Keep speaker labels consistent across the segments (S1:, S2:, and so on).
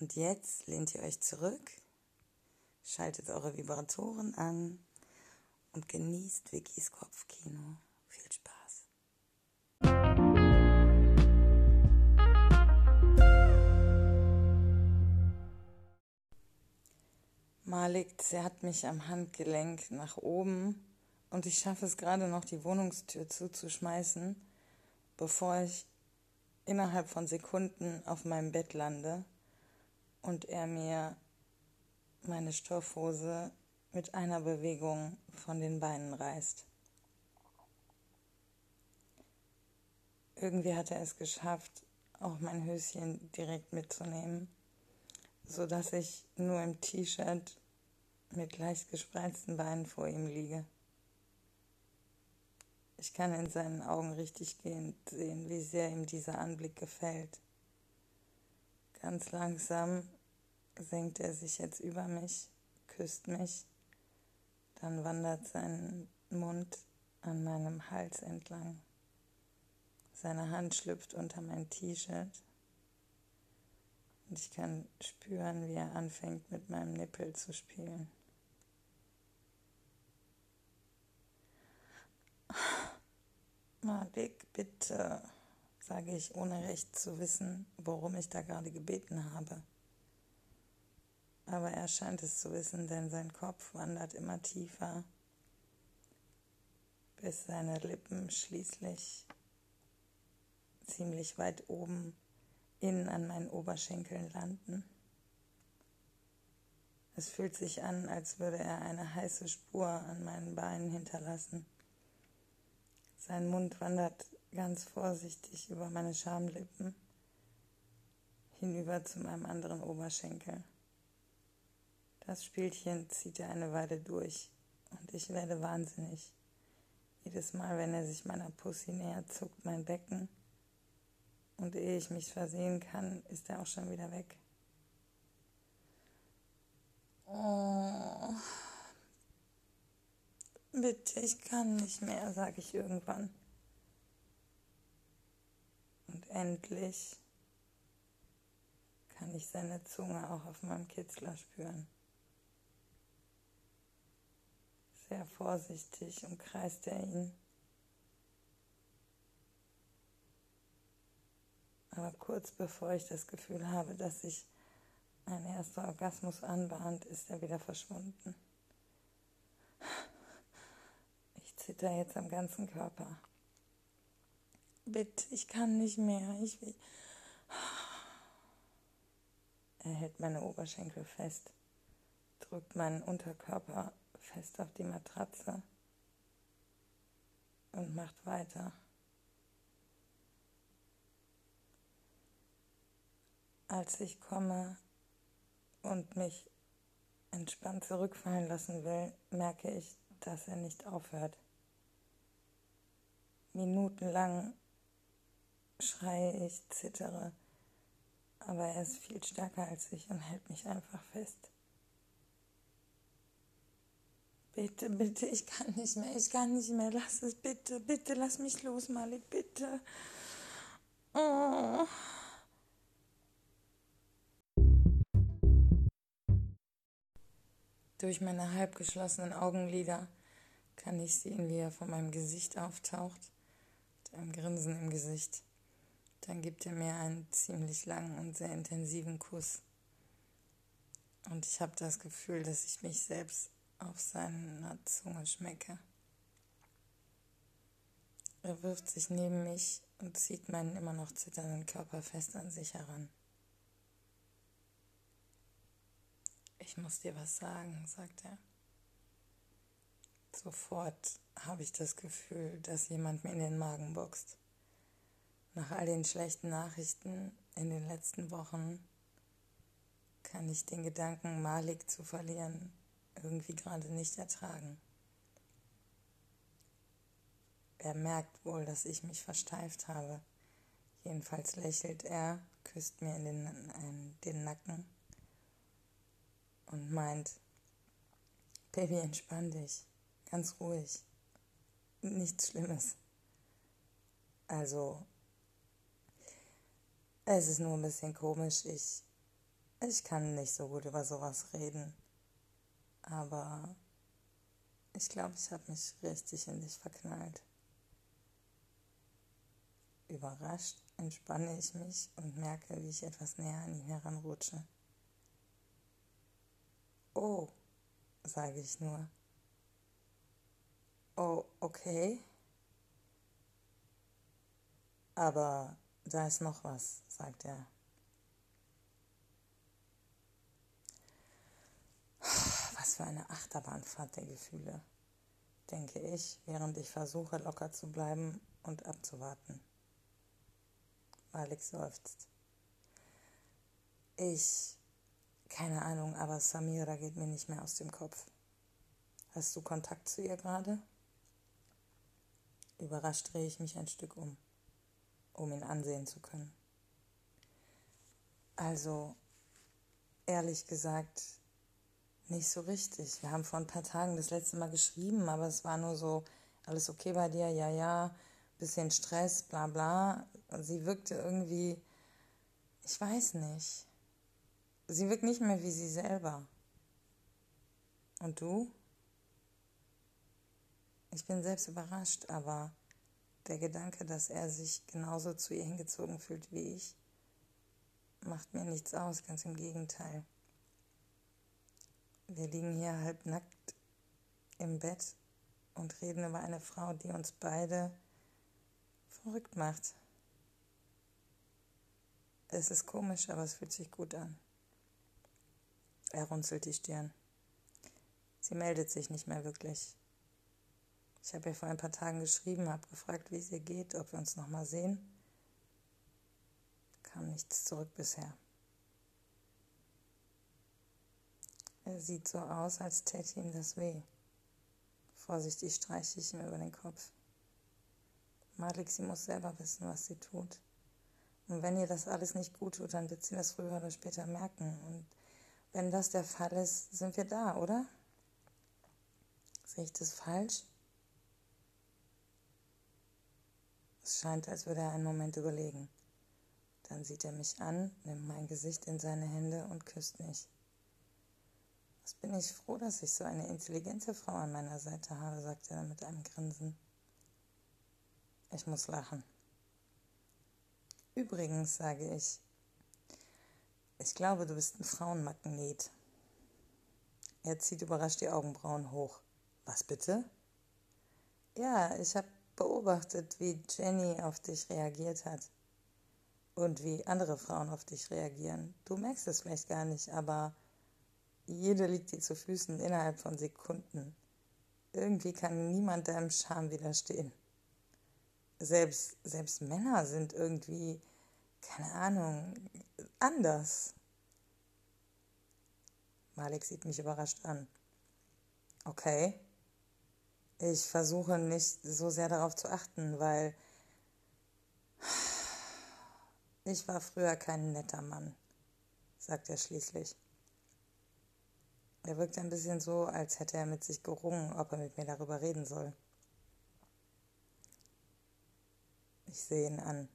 S1: Und jetzt lehnt ihr euch zurück, schaltet eure Vibratoren an und genießt Vickys Kopfkino. Viel Spaß. Malik zerrt mich am Handgelenk nach oben und ich schaffe es gerade noch, die Wohnungstür zuzuschmeißen, bevor ich innerhalb von Sekunden auf meinem Bett lande und er mir meine Stoffhose mit einer Bewegung von den Beinen reißt. Irgendwie hat er es geschafft, auch mein Höschen direkt mitzunehmen, so dass ich nur im T-Shirt mit leicht gespreizten Beinen vor ihm liege. Ich kann in seinen Augen richtig gehend sehen, wie sehr ihm dieser Anblick gefällt. Ganz langsam senkt er sich jetzt über mich, küsst mich, dann wandert sein Mund an meinem Hals entlang. Seine Hand schlüpft unter mein T-Shirt und ich kann spüren, wie er anfängt mit meinem Nippel zu spielen. Malik, bitte, sage ich, ohne recht zu wissen, worum ich da gerade gebeten habe. Aber er scheint es zu wissen, denn sein Kopf wandert immer tiefer, bis seine Lippen schließlich ziemlich weit oben innen an meinen Oberschenkeln landen. Es fühlt sich an, als würde er eine heiße Spur an meinen Beinen hinterlassen. Sein Mund wandert ganz vorsichtig über meine Schamlippen hinüber zu meinem anderen Oberschenkel. Das Spielchen zieht er eine Weile durch und ich werde wahnsinnig. Jedes Mal, wenn er sich meiner Pussy nähert, zuckt mein Becken und ehe ich mich versehen kann, ist er auch schon wieder weg. Oh. Bitte, ich kann nicht mehr, sage ich irgendwann. Und endlich kann ich seine Zunge auch auf meinem Kitzler spüren. Sehr vorsichtig umkreist er ihn. Aber kurz bevor ich das Gefühl habe, dass sich ein erster Orgasmus anbahnt, ist er wieder verschwunden zitter jetzt am ganzen Körper. Bitte, ich kann nicht mehr. Ich will. Er hält meine Oberschenkel fest, drückt meinen Unterkörper fest auf die Matratze und macht weiter. Als ich komme und mich entspannt zurückfallen lassen will, merke ich, dass er nicht aufhört. Minutenlang schreie ich, zittere, aber er ist viel stärker als ich und hält mich einfach fest. Bitte, bitte, ich kann nicht mehr, ich kann nicht mehr, lass es, bitte, bitte, lass mich los, Malik, bitte. Oh. Durch meine halb geschlossenen Augenlider kann ich sehen, wie er von meinem Gesicht auftaucht ein Grinsen im Gesicht. Dann gibt er mir einen ziemlich langen und sehr intensiven Kuss. Und ich habe das Gefühl, dass ich mich selbst auf seiner Zunge schmecke. Er wirft sich neben mich und zieht meinen immer noch zitternden Körper fest an sich heran. Ich muss dir was sagen, sagt er. Sofort habe ich das Gefühl, dass jemand mir in den Magen boxt. Nach all den schlechten Nachrichten in den letzten Wochen kann ich den Gedanken, Malik zu verlieren, irgendwie gerade nicht ertragen. Er merkt wohl, dass ich mich versteift habe. Jedenfalls lächelt er, küsst mir in den, in den Nacken und meint, Baby, entspann dich, ganz ruhig, nichts Schlimmes. Also, es ist nur ein bisschen komisch, ich, ich kann nicht so gut über sowas reden, aber ich glaube, ich habe mich richtig in dich verknallt. Überrascht entspanne ich mich und merke, wie ich etwas näher an ihn heranrutsche. Oh, sage ich nur. Oh, okay. Aber da ist noch was, sagt er. Was für eine Achterbahnfahrt der Gefühle, denke ich, während ich versuche, locker zu bleiben und abzuwarten. Alex seufzt. Ich, keine Ahnung, aber Samira geht mir nicht mehr aus dem Kopf. Hast du Kontakt zu ihr gerade? Überrascht drehe ich mich ein Stück um, um ihn ansehen zu können. Also, ehrlich gesagt, nicht so richtig. Wir haben vor ein paar Tagen das letzte Mal geschrieben, aber es war nur so, alles okay bei dir, ja, ja, bisschen Stress, bla bla. Sie wirkte irgendwie, ich weiß nicht. Sie wirkt nicht mehr wie sie selber. Und du? Ich bin selbst überrascht, aber der Gedanke, dass er sich genauso zu ihr hingezogen fühlt wie ich, macht mir nichts aus, ganz im Gegenteil. Wir liegen hier halb nackt im Bett und reden über eine Frau, die uns beide verrückt macht. Es ist komisch, aber es fühlt sich gut an. Er runzelt die Stirn. Sie meldet sich nicht mehr wirklich. Ich habe ihr vor ein paar Tagen geschrieben, habe gefragt, wie es ihr geht, ob wir uns noch mal sehen. Kam nichts zurück bisher. Er sieht so aus, als täte ihm das weh. Vorsichtig streiche ich ihm über den Kopf. Malik, sie muss selber wissen, was sie tut. Und wenn ihr das alles nicht gut tut, dann wird sie das früher oder später merken. Und wenn das der Fall ist, sind wir da, oder? Sehe ich das falsch? Es scheint, als würde er einen Moment überlegen. Dann sieht er mich an, nimmt mein Gesicht in seine Hände und küsst mich. Was bin ich froh, dass ich so eine intelligente Frau an meiner Seite habe, sagt er mit einem Grinsen. Ich muss lachen. Übrigens sage ich, ich glaube, du bist ein Frauenmagnet. Er zieht überrascht die Augenbrauen hoch. Was bitte? Ja, ich habe beobachtet, wie Jenny auf dich reagiert hat. Und wie andere Frauen auf dich reagieren. Du merkst es vielleicht gar nicht, aber jede liegt dir zu Füßen innerhalb von Sekunden. Irgendwie kann niemand deinem Charme widerstehen selbst, selbst Männer sind irgendwie, keine Ahnung, anders. Malik sieht mich überrascht an. Okay. Ich versuche nicht so sehr darauf zu achten, weil ich war früher kein netter Mann, sagt er schließlich. Er wirkt ein bisschen so, als hätte er mit sich gerungen, ob er mit mir darüber reden soll. Ich sehe ihn an.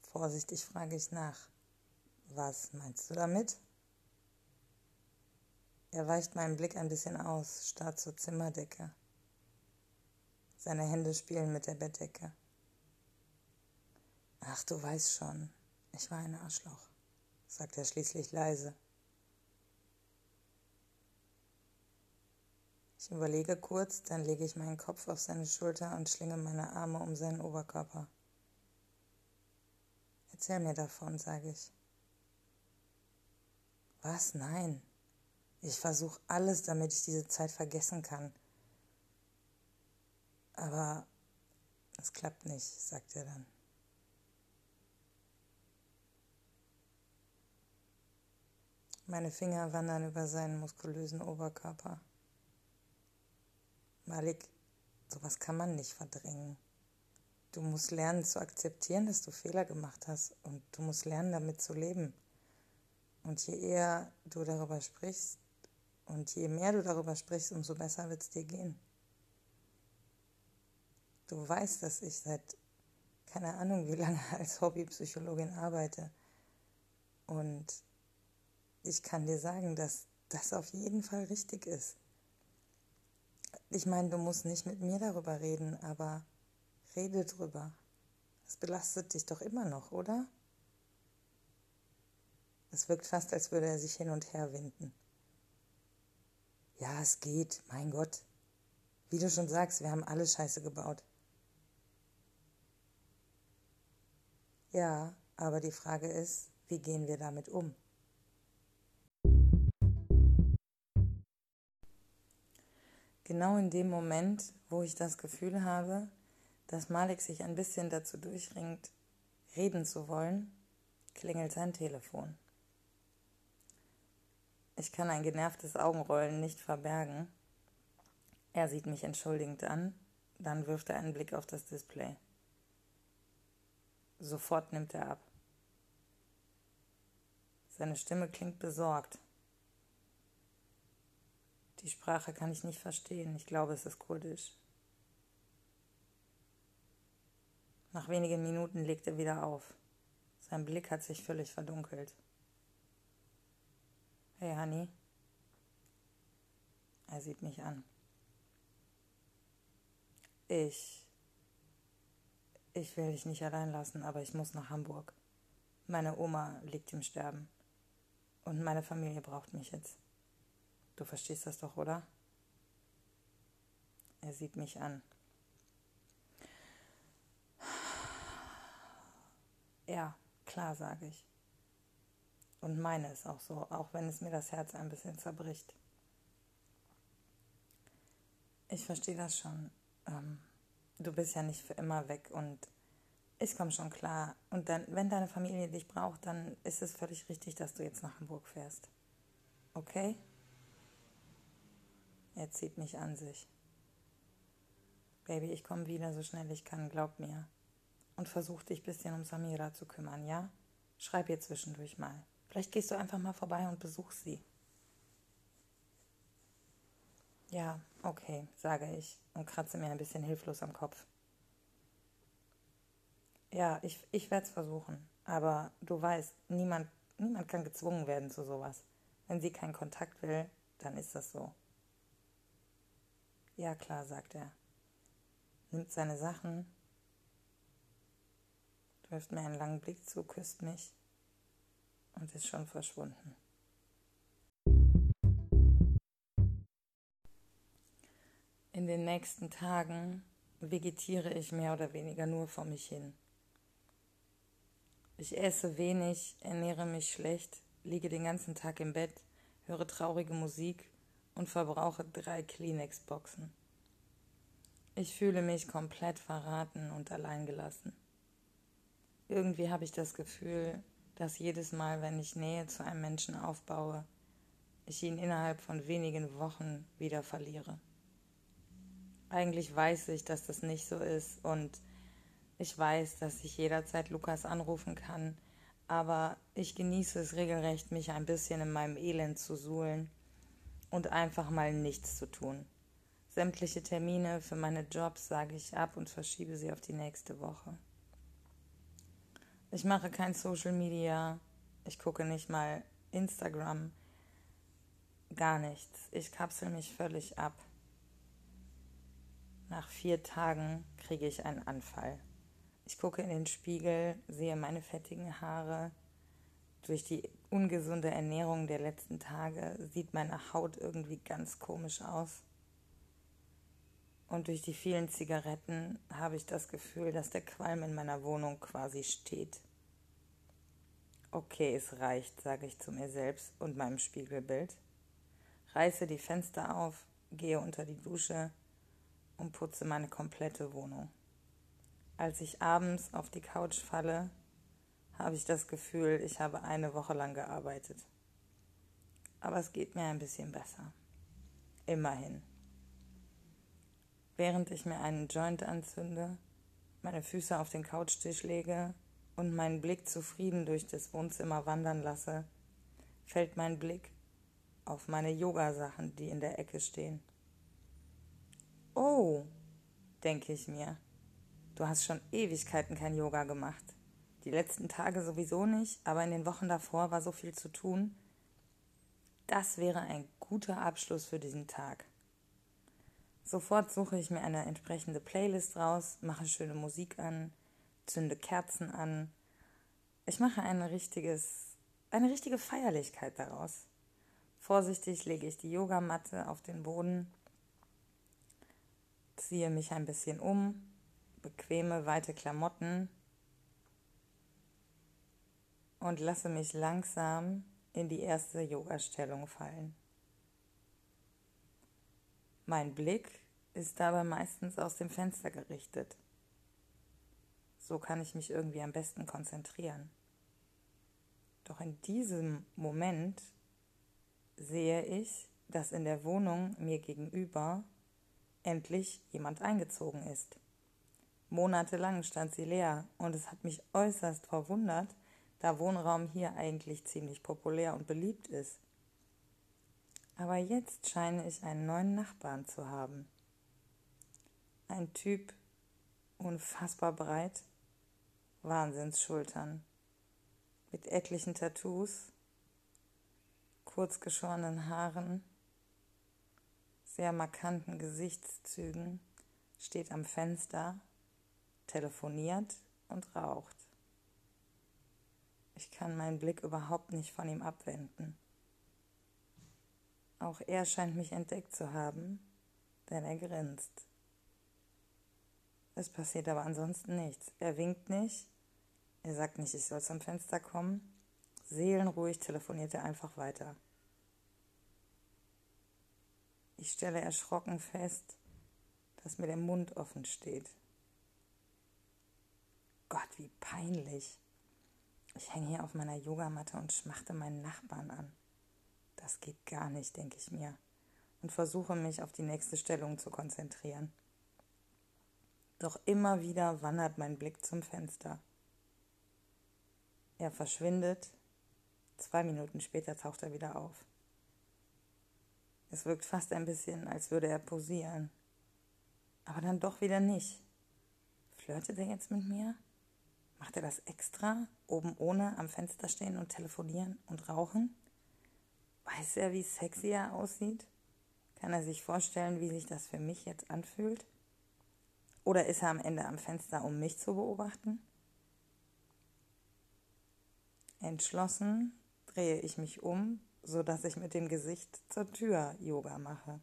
S1: Vorsichtig frage ich nach. Was meinst du damit? Er weicht meinen Blick ein bisschen aus, starrt zur Zimmerdecke. Seine Hände spielen mit der Bettdecke. Ach, du weißt schon, ich war ein Arschloch, sagt er schließlich leise. Ich überlege kurz, dann lege ich meinen Kopf auf seine Schulter und schlinge meine Arme um seinen Oberkörper. Erzähl mir davon, sage ich. Was? Nein. Ich versuche alles, damit ich diese Zeit vergessen kann. Aber es klappt nicht, sagt er dann. Meine Finger wandern über seinen muskulösen Oberkörper. Malik, sowas kann man nicht verdrängen. Du musst lernen zu akzeptieren, dass du Fehler gemacht hast und du musst lernen, damit zu leben. Und je eher du darüber sprichst und je mehr du darüber sprichst, umso besser wird es dir gehen. Du weißt, dass ich seit keine Ahnung wie lange als Hobbypsychologin arbeite. Und ich kann dir sagen, dass das auf jeden Fall richtig ist. Ich meine, du musst nicht mit mir darüber reden, aber rede drüber. Es belastet dich doch immer noch, oder? Es wirkt fast, als würde er sich hin und her winden. Ja, es geht, mein Gott. Wie du schon sagst, wir haben alle Scheiße gebaut. Ja, aber die Frage ist, wie gehen wir damit um? Genau in dem Moment, wo ich das Gefühl habe, dass Malik sich ein bisschen dazu durchringt, reden zu wollen, klingelt sein Telefon. Ich kann ein genervtes Augenrollen nicht verbergen. Er sieht mich entschuldigend an, dann wirft er einen Blick auf das Display. Sofort nimmt er ab. Seine Stimme klingt besorgt. Die Sprache kann ich nicht verstehen. Ich glaube, es ist kurdisch. Nach wenigen Minuten legt er wieder auf. Sein Blick hat sich völlig verdunkelt. Hey, Honey. Er sieht mich an. Ich. Ich will dich nicht allein lassen, aber ich muss nach Hamburg. Meine Oma liegt im Sterben. Und meine Familie braucht mich jetzt. Du verstehst das doch, oder? Er sieht mich an. Ja, klar, sage ich. Und meine ist auch so, auch wenn es mir das Herz ein bisschen zerbricht. Ich verstehe das schon. Ähm, du bist ja nicht für immer weg und ich komme schon klar. Und dann, wenn deine Familie dich braucht, dann ist es völlig richtig, dass du jetzt nach Hamburg fährst. Okay? Er zieht mich an sich. Baby, ich komme wieder so schnell ich kann, glaub mir. Und versuch dich ein bisschen um Samira zu kümmern, ja? Schreib ihr zwischendurch mal. Vielleicht gehst du einfach mal vorbei und besuchst sie. Ja, okay, sage ich und kratze mir ein bisschen hilflos am Kopf. Ja, ich, ich werde es versuchen. Aber du weißt, niemand, niemand kann gezwungen werden zu sowas. Wenn sie keinen Kontakt will, dann ist das so. Ja, klar, sagt er. Nimmt seine Sachen, wirft mir einen langen Blick zu, küsst mich und ist schon verschwunden. In den nächsten Tagen vegetiere ich mehr oder weniger nur vor mich hin. Ich esse wenig, ernähre mich schlecht, liege den ganzen Tag im Bett, höre traurige Musik und verbrauche drei Kleenex-Boxen. Ich fühle mich komplett verraten und alleingelassen. Irgendwie habe ich das Gefühl, dass jedes Mal, wenn ich Nähe zu einem Menschen aufbaue, ich ihn innerhalb von wenigen Wochen wieder verliere. Eigentlich weiß ich, dass das nicht so ist und ich weiß, dass ich jederzeit Lukas anrufen kann, aber ich genieße es regelrecht, mich ein bisschen in meinem Elend zu suhlen und einfach mal nichts zu tun. Sämtliche Termine für meine Jobs sage ich ab und verschiebe sie auf die nächste Woche. Ich mache kein Social Media, ich gucke nicht mal Instagram, gar nichts. Ich kapsel mich völlig ab. Nach vier Tagen kriege ich einen Anfall. Ich gucke in den Spiegel, sehe meine fettigen Haare. Durch die ungesunde Ernährung der letzten Tage sieht meine Haut irgendwie ganz komisch aus. Und durch die vielen Zigaretten habe ich das Gefühl, dass der Qualm in meiner Wohnung quasi steht. Okay, es reicht, sage ich zu mir selbst und meinem Spiegelbild. Reiße die Fenster auf, gehe unter die Dusche und putze meine komplette Wohnung. Als ich abends auf die Couch falle, habe ich das Gefühl, ich habe eine Woche lang gearbeitet. Aber es geht mir ein bisschen besser. Immerhin. Während ich mir einen Joint anzünde, meine Füße auf den Couchtisch lege und meinen Blick zufrieden durch das Wohnzimmer wandern lasse, fällt mein Blick auf meine Yogasachen, die in der Ecke stehen. Oh, denke ich mir, du hast schon Ewigkeiten kein Yoga gemacht. Die letzten Tage sowieso nicht, aber in den Wochen davor war so viel zu tun. Das wäre ein guter Abschluss für diesen Tag. Sofort suche ich mir eine entsprechende Playlist raus, mache schöne Musik an, zünde Kerzen an. Ich mache ein richtiges, eine richtige Feierlichkeit daraus. Vorsichtig lege ich die Yogamatte auf den Boden, ziehe mich ein bisschen um, bequeme, weite Klamotten und lasse mich langsam in die erste Yoga-Stellung fallen. Mein Blick ist dabei meistens aus dem Fenster gerichtet. So kann ich mich irgendwie am besten konzentrieren. Doch in diesem Moment sehe ich, dass in der Wohnung mir gegenüber endlich jemand eingezogen ist. Monatelang stand sie leer und es hat mich äußerst verwundert, da Wohnraum hier eigentlich ziemlich populär und beliebt ist. Aber jetzt scheine ich einen neuen Nachbarn zu haben. Ein Typ, unfassbar breit, Wahnsinnsschultern, mit etlichen Tattoos, kurzgeschorenen Haaren, sehr markanten Gesichtszügen, steht am Fenster, telefoniert und raucht. Ich kann meinen Blick überhaupt nicht von ihm abwenden. Auch er scheint mich entdeckt zu haben, denn er grinst. Es passiert aber ansonsten nichts. Er winkt nicht, er sagt nicht, ich soll zum Fenster kommen. Seelenruhig telefoniert er einfach weiter. Ich stelle erschrocken fest, dass mir der Mund offen steht. Gott, wie peinlich. Ich hänge hier auf meiner Yogamatte und schmachte meinen Nachbarn an. Das geht gar nicht, denke ich mir, und versuche mich auf die nächste Stellung zu konzentrieren. Doch immer wieder wandert mein Blick zum Fenster. Er verschwindet, zwei Minuten später taucht er wieder auf. Es wirkt fast ein bisschen, als würde er posieren. Aber dann doch wieder nicht. Flirtet er jetzt mit mir? Macht er das extra, oben ohne am Fenster stehen und telefonieren und rauchen? Weiß er, wie sexy er aussieht? Kann er sich vorstellen, wie sich das für mich jetzt anfühlt? Oder ist er am Ende am Fenster, um mich zu beobachten? Entschlossen drehe ich mich um so dass ich mit dem Gesicht zur Tür Yoga mache.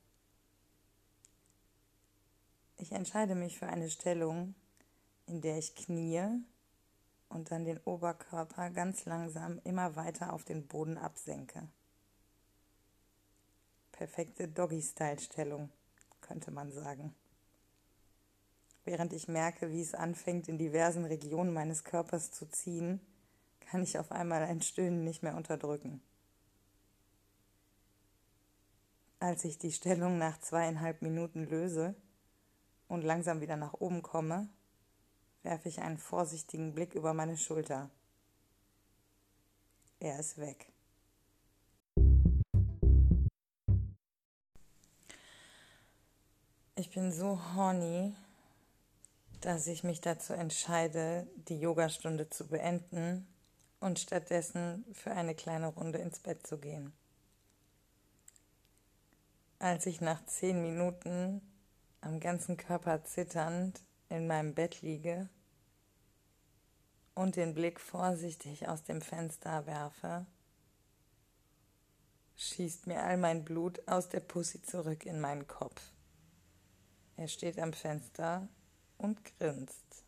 S1: Ich entscheide mich für eine Stellung, in der ich kniee und dann den Oberkörper ganz langsam immer weiter auf den Boden absenke. Perfekte Doggy-Style-Stellung, könnte man sagen. Während ich merke, wie es anfängt, in diversen Regionen meines Körpers zu ziehen, kann ich auf einmal ein Stöhnen nicht mehr unterdrücken. Als ich die Stellung nach zweieinhalb Minuten löse und langsam wieder nach oben komme, werfe ich einen vorsichtigen Blick über meine Schulter. Er ist weg. Ich bin so horny, dass ich mich dazu entscheide, die Yogastunde zu beenden und stattdessen für eine kleine Runde ins Bett zu gehen. Als ich nach zehn Minuten am ganzen Körper zitternd in meinem Bett liege und den Blick vorsichtig aus dem Fenster werfe, schießt mir all mein Blut aus der Pussy zurück in meinen Kopf. Er steht am Fenster und grinst.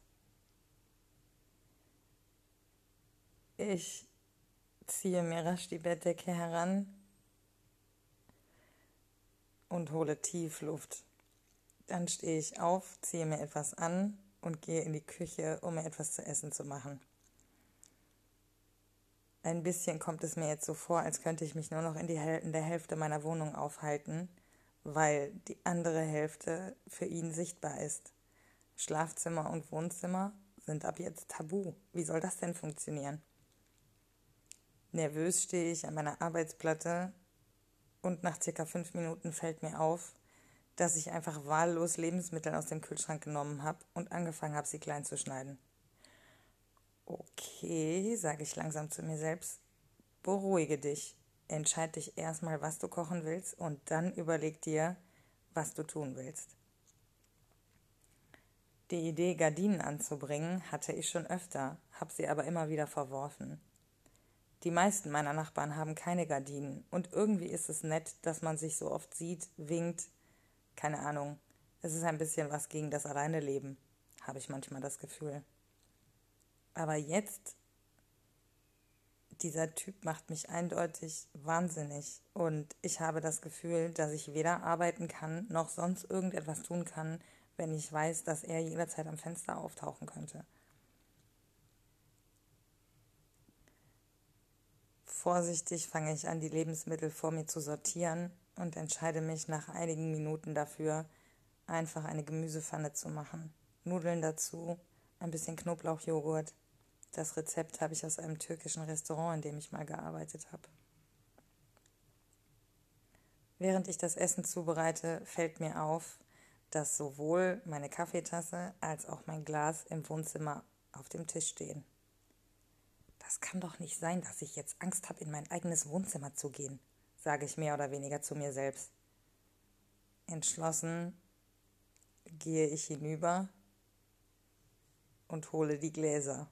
S1: Ich ziehe mir rasch die Bettdecke heran und hole tief Luft. Dann stehe ich auf, ziehe mir etwas an und gehe in die Küche, um mir etwas zu essen zu machen. Ein bisschen kommt es mir jetzt so vor, als könnte ich mich nur noch in, die in der Hälfte meiner Wohnung aufhalten, weil die andere Hälfte für ihn sichtbar ist. Schlafzimmer und Wohnzimmer sind ab jetzt tabu. Wie soll das denn funktionieren? Nervös stehe ich an meiner Arbeitsplatte und nach circa fünf Minuten fällt mir auf, dass ich einfach wahllos Lebensmittel aus dem Kühlschrank genommen habe und angefangen habe, sie klein zu schneiden. Okay, sage ich langsam zu mir selbst, beruhige dich. Entscheid dich erstmal, was du kochen willst und dann überleg dir, was du tun willst. Die Idee, Gardinen anzubringen, hatte ich schon öfter, habe sie aber immer wieder verworfen. Die meisten meiner Nachbarn haben keine Gardinen und irgendwie ist es nett, dass man sich so oft sieht, winkt. Keine Ahnung. Es ist ein bisschen was gegen das Alleineleben, habe ich manchmal das Gefühl. Aber jetzt, dieser Typ macht mich eindeutig wahnsinnig und ich habe das Gefühl, dass ich weder arbeiten kann noch sonst irgendetwas tun kann, wenn ich weiß, dass er jederzeit am Fenster auftauchen könnte. Vorsichtig fange ich an, die Lebensmittel vor mir zu sortieren und entscheide mich nach einigen Minuten dafür, einfach eine Gemüsepfanne zu machen. Nudeln dazu, ein bisschen Knoblauchjoghurt. Das Rezept habe ich aus einem türkischen Restaurant, in dem ich mal gearbeitet habe. Während ich das Essen zubereite, fällt mir auf, dass sowohl meine Kaffeetasse als auch mein Glas im Wohnzimmer auf dem Tisch stehen. Das kann doch nicht sein, dass ich jetzt Angst habe, in mein eigenes Wohnzimmer zu gehen, sage ich mehr oder weniger zu mir selbst. Entschlossen gehe ich hinüber und hole die Gläser.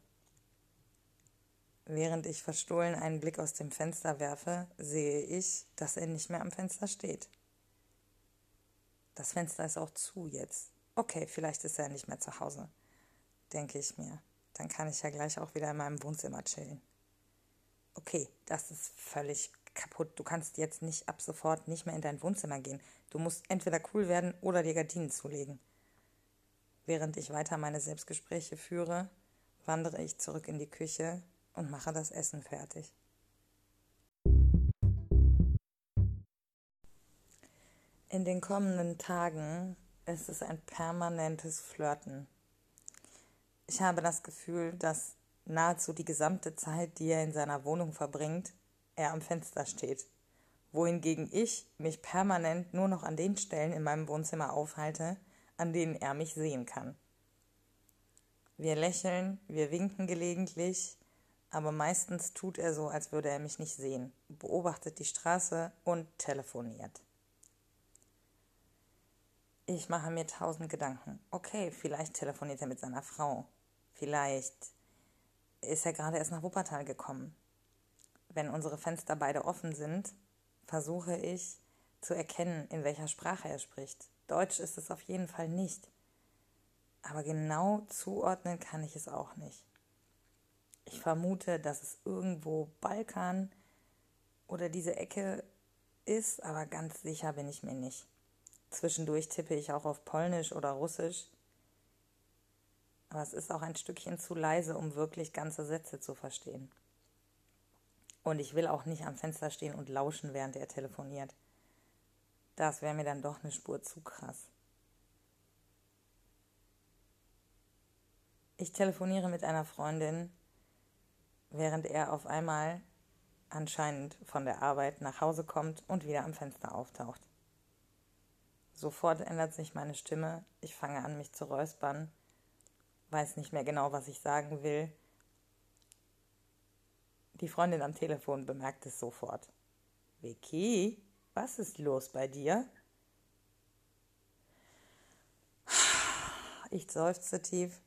S1: Während ich verstohlen einen Blick aus dem Fenster werfe, sehe ich, dass er nicht mehr am Fenster steht. Das Fenster ist auch zu jetzt. Okay, vielleicht ist er nicht mehr zu Hause, denke ich mir. Dann kann ich ja gleich auch wieder in meinem Wohnzimmer chillen. Okay, das ist völlig kaputt. Du kannst jetzt nicht ab sofort nicht mehr in dein Wohnzimmer gehen. Du musst entweder cool werden oder dir Gardinen zulegen. Während ich weiter meine Selbstgespräche führe, wandere ich zurück in die Küche und mache das Essen fertig. In den kommenden Tagen ist es ein permanentes Flirten ich habe das Gefühl, dass nahezu die gesamte Zeit, die er in seiner Wohnung verbringt, er am Fenster steht, wohingegen ich mich permanent nur noch an den Stellen in meinem Wohnzimmer aufhalte, an denen er mich sehen kann. Wir lächeln, wir winken gelegentlich, aber meistens tut er so, als würde er mich nicht sehen, beobachtet die Straße und telefoniert. Ich mache mir tausend Gedanken. Okay, vielleicht telefoniert er mit seiner Frau. Vielleicht ist er gerade erst nach Wuppertal gekommen. Wenn unsere Fenster beide offen sind, versuche ich zu erkennen, in welcher Sprache er spricht. Deutsch ist es auf jeden Fall nicht. Aber genau zuordnen kann ich es auch nicht. Ich vermute, dass es irgendwo Balkan oder diese Ecke ist, aber ganz sicher bin ich mir nicht. Zwischendurch tippe ich auch auf Polnisch oder Russisch. Aber es ist auch ein Stückchen zu leise, um wirklich ganze Sätze zu verstehen. Und ich will auch nicht am Fenster stehen und lauschen, während er telefoniert. Das wäre mir dann doch eine Spur zu krass. Ich telefoniere mit einer Freundin, während er auf einmal anscheinend von der Arbeit nach Hause kommt und wieder am Fenster auftaucht. Sofort ändert sich meine Stimme, ich fange an, mich zu räuspern, weiß nicht mehr genau, was ich sagen will. Die Freundin am Telefon bemerkt es sofort. Vicky, was ist los bei dir? Ich seufze tief,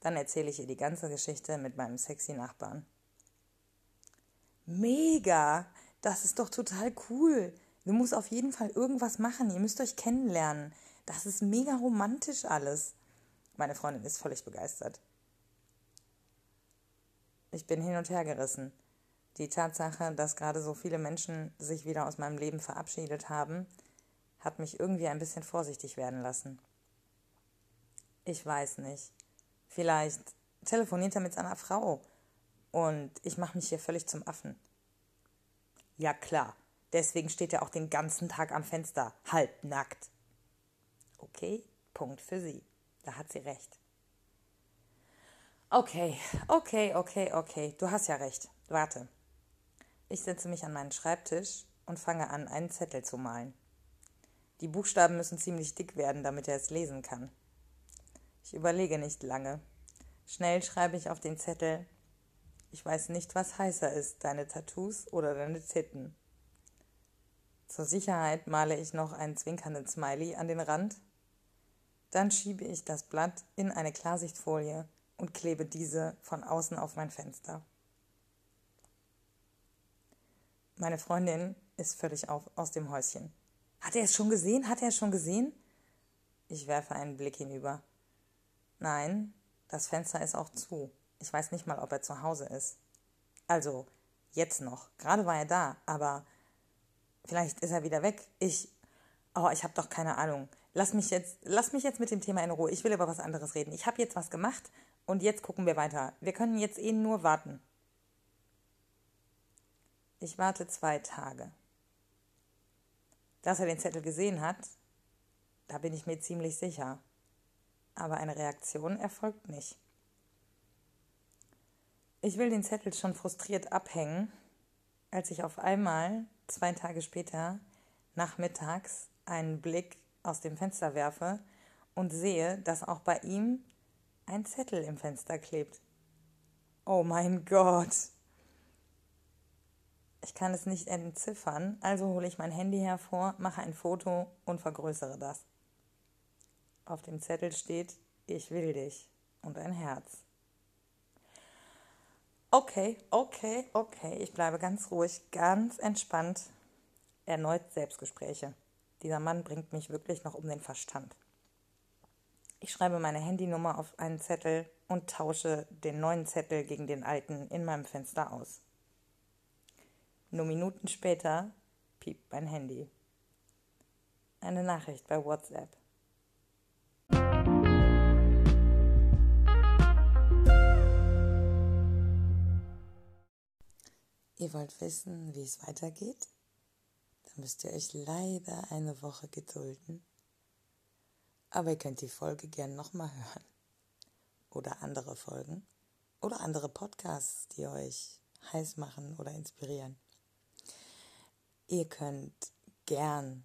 S1: dann erzähle ich ihr die ganze Geschichte mit meinem sexy Nachbarn. Mega! Das ist doch total cool. Du musst auf jeden Fall irgendwas machen. Ihr müsst euch kennenlernen. Das ist mega romantisch alles. Meine Freundin ist völlig begeistert. Ich bin hin und her gerissen. Die Tatsache, dass gerade so viele Menschen sich wieder aus meinem Leben verabschiedet haben, hat mich irgendwie ein bisschen vorsichtig werden lassen. Ich weiß nicht. Vielleicht telefoniert er mit seiner Frau und ich mache mich hier völlig zum Affen. Ja klar, deswegen steht er auch den ganzen Tag am Fenster, halbnackt. Okay, Punkt für sie. Da hat sie recht. Okay, okay, okay, okay, du hast ja recht. Warte. Ich setze mich an meinen Schreibtisch und fange an, einen Zettel zu malen. Die Buchstaben müssen ziemlich dick werden, damit er es lesen kann. Ich überlege nicht lange. Schnell schreibe ich auf den Zettel Ich weiß nicht, was heißer ist, deine Tattoos oder deine Titten. Zur Sicherheit male ich noch einen zwinkernden Smiley an den Rand. Dann schiebe ich das Blatt in eine Klarsichtfolie und klebe diese von außen auf mein Fenster. Meine Freundin ist völlig auf, aus dem Häuschen. Hat er es schon gesehen? Hat er es schon gesehen? Ich werfe einen Blick hinüber. Nein, das Fenster ist auch zu. Ich weiß nicht mal, ob er zu Hause ist. Also, jetzt noch. Gerade war er da, aber vielleicht ist er wieder weg. Ich. Oh, ich habe doch keine Ahnung. Lass mich jetzt, lass mich jetzt mit dem Thema in Ruhe. Ich will über was anderes reden. Ich habe jetzt was gemacht und jetzt gucken wir weiter. Wir können jetzt eh nur warten. Ich warte zwei Tage. Dass er den Zettel gesehen hat, da bin ich mir ziemlich sicher. Aber eine Reaktion erfolgt nicht. Ich will den Zettel schon frustriert abhängen, als ich auf einmal, zwei Tage später, nachmittags, einen Blick aus dem Fenster werfe und sehe, dass auch bei ihm ein Zettel im Fenster klebt. Oh mein Gott! Ich kann es nicht entziffern, also hole ich mein Handy hervor, mache ein Foto und vergrößere das. Auf dem Zettel steht Ich will dich und ein Herz. Okay, okay, okay, ich bleibe ganz ruhig, ganz entspannt. Erneut Selbstgespräche. Dieser Mann bringt mich wirklich noch um den Verstand. Ich schreibe meine Handynummer auf einen Zettel und tausche den neuen Zettel gegen den alten in meinem Fenster aus. Nur Minuten später piept mein Handy. Eine Nachricht bei WhatsApp. Ihr wollt wissen, wie es weitergeht? Dann müsst ihr euch leider eine Woche gedulden. Aber ihr könnt die Folge gern nochmal hören. Oder andere Folgen. Oder andere Podcasts, die euch heiß machen oder inspirieren. Ihr könnt gern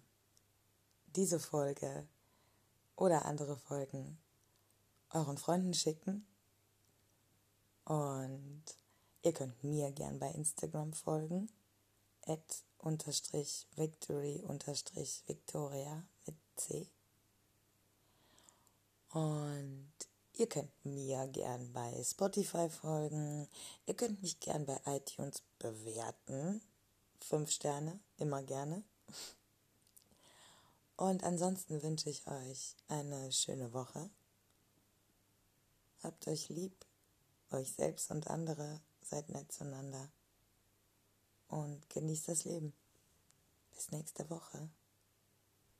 S1: diese Folge oder andere Folgen euren Freunden schicken. Und ihr könnt mir gern bei Instagram folgen. Unterstrich victory unterstrich victoria mit C. Und ihr könnt mir gern bei Spotify folgen. Ihr könnt mich gern bei iTunes bewerten. Fünf Sterne, immer gerne. Und ansonsten wünsche ich euch eine schöne Woche. Habt euch lieb, euch selbst und andere, seid nett zueinander und genießt das Leben. Bis nächste Woche.